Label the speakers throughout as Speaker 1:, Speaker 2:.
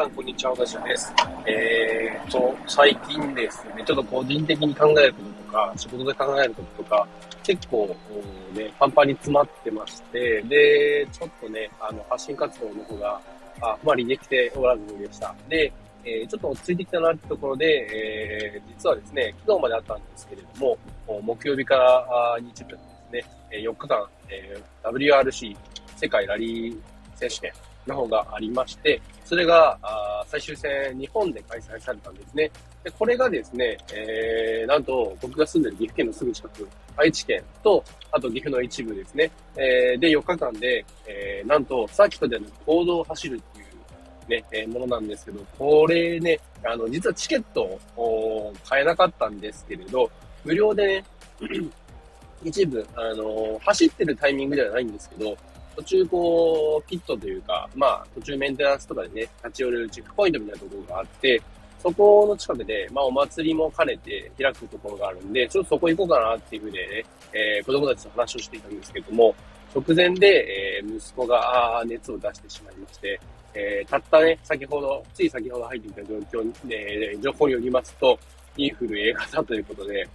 Speaker 1: さん、こんにちは。私です。えーと、最近ですね、ちょっと個人的に考えることとか、仕事で考えることとか、結構、ね、パンパンに詰まってまして、で、ちょっとね、あの、発信活動の方が、あまりできておらずでした。で、えー、ちょっと落ち着いてきたなってところで、えー、実はですね、昨日まであったんですけれども、木曜日から日曜日ですね、4日間、えー、WRC 世界ラリー選手権の方がありまして、それがあ最終戦日本で開催されたんですね。でこれがですね、えー、なんと僕が住んでる岐阜県のすぐ近く、愛知県と、あと岐阜の一部ですね。えー、で、4日間で、えー、なんとサーキットでの行動を走るっていうね、えー、ものなんですけど、これね、あの、実はチケットを買えなかったんですけれど、無料でね、一部、あの走ってるタイミングではないんですけど、途中こう、ピットというか、まあ、途中メンテナンスとかでね、立ち寄れるチェックポイントみたいなところがあって、そこの近くで、まあ、お祭りも兼ねて開くところがあるんで、ちょっとそこ行こうかなっていうふうでね、えー、子供たちと話をしていたんですけども、直前で、えー、息子が熱を出してしまいまして、えー、たったね、先ほど、つい先ほど入ってきた状況に、えー、情報によりますと、インフル A 型ということで、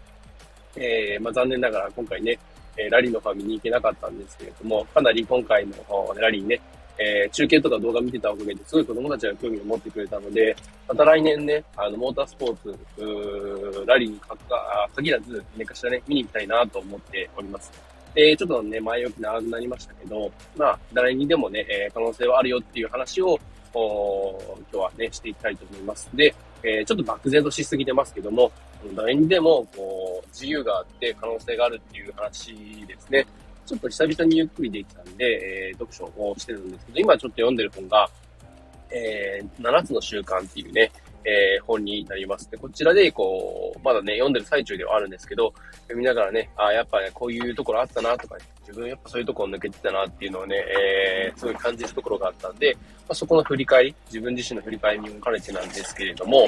Speaker 1: えー、まあ、残念ながら今回ね、えラリーのファミに行けなかったんですけれども、かなり今回のラリーね、えー、中継とか動画見てたおかげですごい子供たちが興味を持ってくれたので、また来年ね、あの、モータースポーツ、ーラリーにかか限らず、何かしらね、見に行きたいなと思っております。えちょっとね、前置き長くなりましたけど、まあ、誰にでもね、え可能性はあるよっていう話を、今日はね、していきたいと思います。で、えー、ちょっと漠然としすぎてますけども、誰にでも、こう、自由があって可能性があるっていう話ですね。ちょっと久々にゆっくりできたんで、えー、読書をしてるんですけど、今ちょっと読んでる本が、えー、7つの習慣っていうね、えー、本になります。で、こちらで、こう、まだね、読んでる最中ではあるんですけど、読みながらね、あやっぱね、こういうところあったなとか、ね、自分やっぱそういうところ抜けてたなっていうのをね、えー、すごい感じるところがあったんで、まあ、そこの振り返り、自分自身の振り返りにも兼ねてなんですけれども、や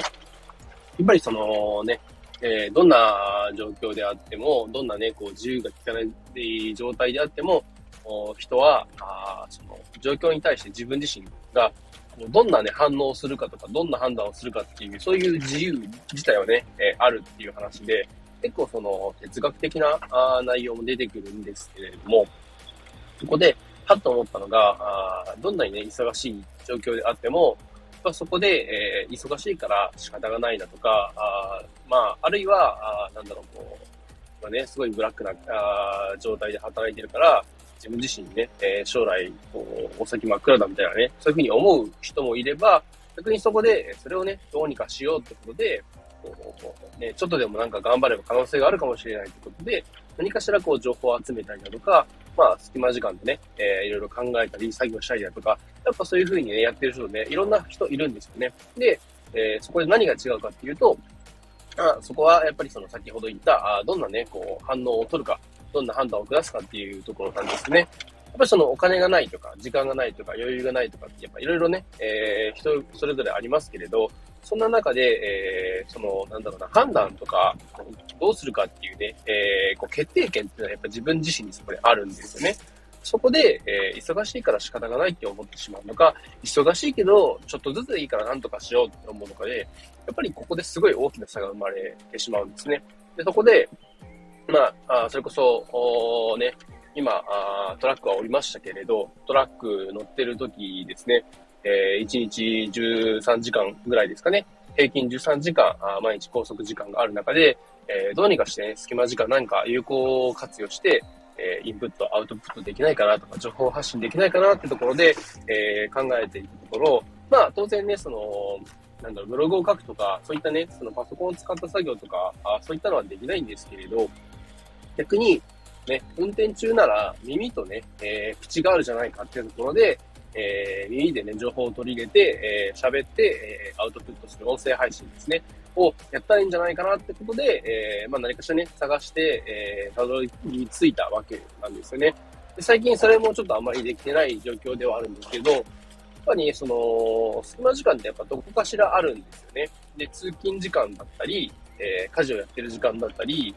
Speaker 1: っぱりそのね、えー、どんな状況であっても、どんなね、こう、自由が利かない状態であっても、人は、あその、状況に対して自分自身が、どんなね、反応をするかとか、どんな判断をするかっていう、そういう自由自体はね、え、あるっていう話で、結構その、哲学的なあ内容も出てくるんですけれども、そこで、はっと思ったのが、あどんなにね、忙しい状況であっても、まあ、そこで、えー、忙しいから仕方がないだとか、あまあ、あるいは、あなんだろう、こう、まあね、すごいブラックなあ状態で働いてるから、自分自身ね、えー、将来、こう、お先真っ暗だみたいなね、そういうふうに思う人もいれば、逆にそこで、それをね、どうにかしようってことで、こう、ね、ちょっとでもなんか頑張れば可能性があるかもしれないってことで、何かしらこう情報を集めたりだとか、まあ、隙間時間でね、えー、いろいろ考えたり、作業したりだとか、やっぱそういうふうにね、やってる人ね、いろんな人いるんですよね。で、えー、そこで何が違うかっていうと、あそこはやっぱりその先ほど言った、あどんなね、こう、反応を取るか、どんな判断を下すかっていうところなんですね。やっぱりそのお金がないとか、時間がないとか、余裕がないとかって、やっぱいろいろね、えー、人それぞれありますけれど、そんな中で、えー、その、なんだろうな、判断とか、どうするかっていうね、えー、こう決定権っていうのはやっぱ自分自身にそこであるんですよね。そこで、えー、忙しいから仕方がないって思ってしまうのか、忙しいけど、ちょっとずついいからなんとかしようって思うのかで、やっぱりここですごい大きな差が生まれてしまうんですね。で、そこで、まあ、あそれこそ、ね、今あ、トラックは降りましたけれど、トラック乗ってる時ですね、えー、1日13時間ぐらいですかね、平均13時間、あ毎日拘束時間がある中で、えー、どうにかして、ね、隙間時間何か有効活用して、えー、インプット、アウトプットできないかなとか、情報発信できないかなってところで、えー、考えているところ、まあ、当然ね、その、なんだろう、ブログを書くとか、そういったね、そのパソコンを使った作業とか、あそういったのはできないんですけれど、逆に、ね、運転中なら耳とね、えー、口があるじゃないかっていうところで、えー、耳でね、情報を取り入れて、えー、喋って、えー、アウトプットする音声配信ですね、をやったらいいんじゃないかなってことで、えー、まあ何かしらね、探して、えー、たどり着いたわけなんですよね。で最近それもちょっとあまりできてない状況ではあるんですけど、やっぱりその、隙間時間ってやっぱどこかしらあるんですよね。で、通勤時間だったり、えー、家事をやってる時間だったり、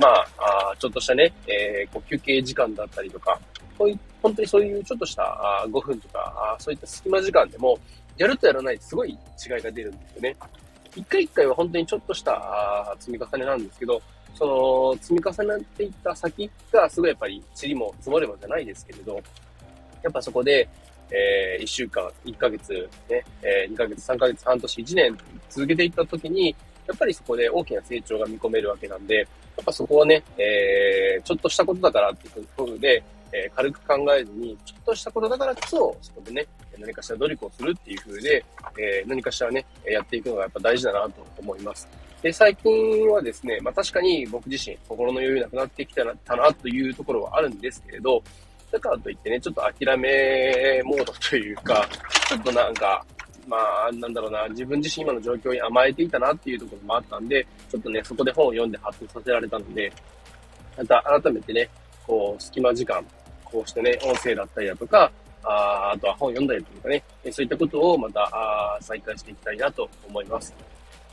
Speaker 1: まあ、あちょっとしたね、えー、こう休憩時間だったりとか、こういう、本当にそういうちょっとしたあ5分とかあ、そういった隙間時間でも、やるとやらないすごい違いが出るんですよね。一回一回は本当にちょっとした積み重ねなんですけど、その積み重ねていった先がすごいやっぱり塵も積もればじゃないですけれど、やっぱそこで、えー、1週間、1ヶ月、ね、えー、2ヶ月、3ヶ月、半年、1年続けていった時に、やっぱりそこで大きな成長が見込めるわけなんで、やっぱそこはね、えー、ちょっとしたことだからっていうことで、えー、軽く考えずに、ちょっとしたことだからこそ、そこでね、何かしら努力をするっていう風で、えー、何かしらね、やっていくのがやっぱ大事だなと思います。で、最近はですね、まあ確かに僕自身、心の余裕なくなってきたなたなというところはあるんですけれど、だからといってね、ちょっと諦めモードというか、ちょっとなんか、まあ、なんだろうな、自分自身今の状況に甘えていたなっていうところもあったんで、ちょっとね、そこで本を読んで発展させられたので、また改めてね、こう、隙間時間、こうしてね、音声だったりだとか、ああとは本読んだりとかね、そういったことをまたあ再開していきたいなと思います。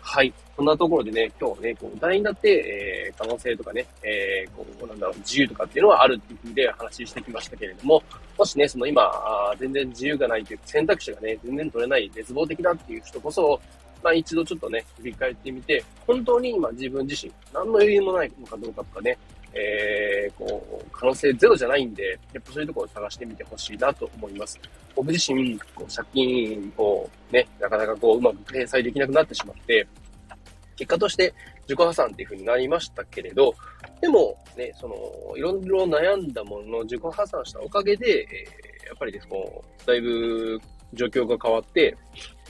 Speaker 1: はい。こんなところでね、今日ね、こう、大になって、えー、可能性とかね、えー、こう、なんだろう、自由とかっていうのはあるっていうふうで話してきましたけれども、もしね、その今、全然自由がないという選択肢がね、全然取れない、絶望的だっていう人こそ、まあ一度ちょっとね、振り返ってみて、本当に今自分自身、何の余裕もないのかどうかとかね、えー、こう、可能性ゼロじゃないんで、やっぱそういうところを探してみてほしいなと思います。僕自身、こう借金をね、なかなかこう、うまく返済できなくなってしまって、結果として自己破産っていう風になりましたけれど、でもね、その、いろいろ悩んだものの自己破産したおかげで、えー、やっぱりですね、だいぶ状況が変わって、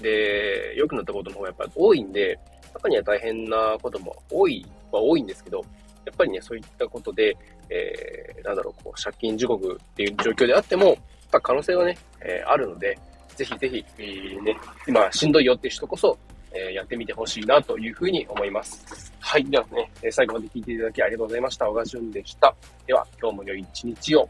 Speaker 1: で、良くなったことの方がやっぱり多いんで、中には大変なことも多いは多いんですけど、やっぱりね、そういったことで、えー、なんだろう、こう、借金地獄っていう状況であっても、ま可能性はね、えー、あるので、ぜひぜひ、えー、ね、今しんどいよって人こそ、えー、やってみてほしいなというふうに思います。はい。ではね、え最後まで聞いていただきありがとうございました。小川淳でした。では、今日も良い一日を。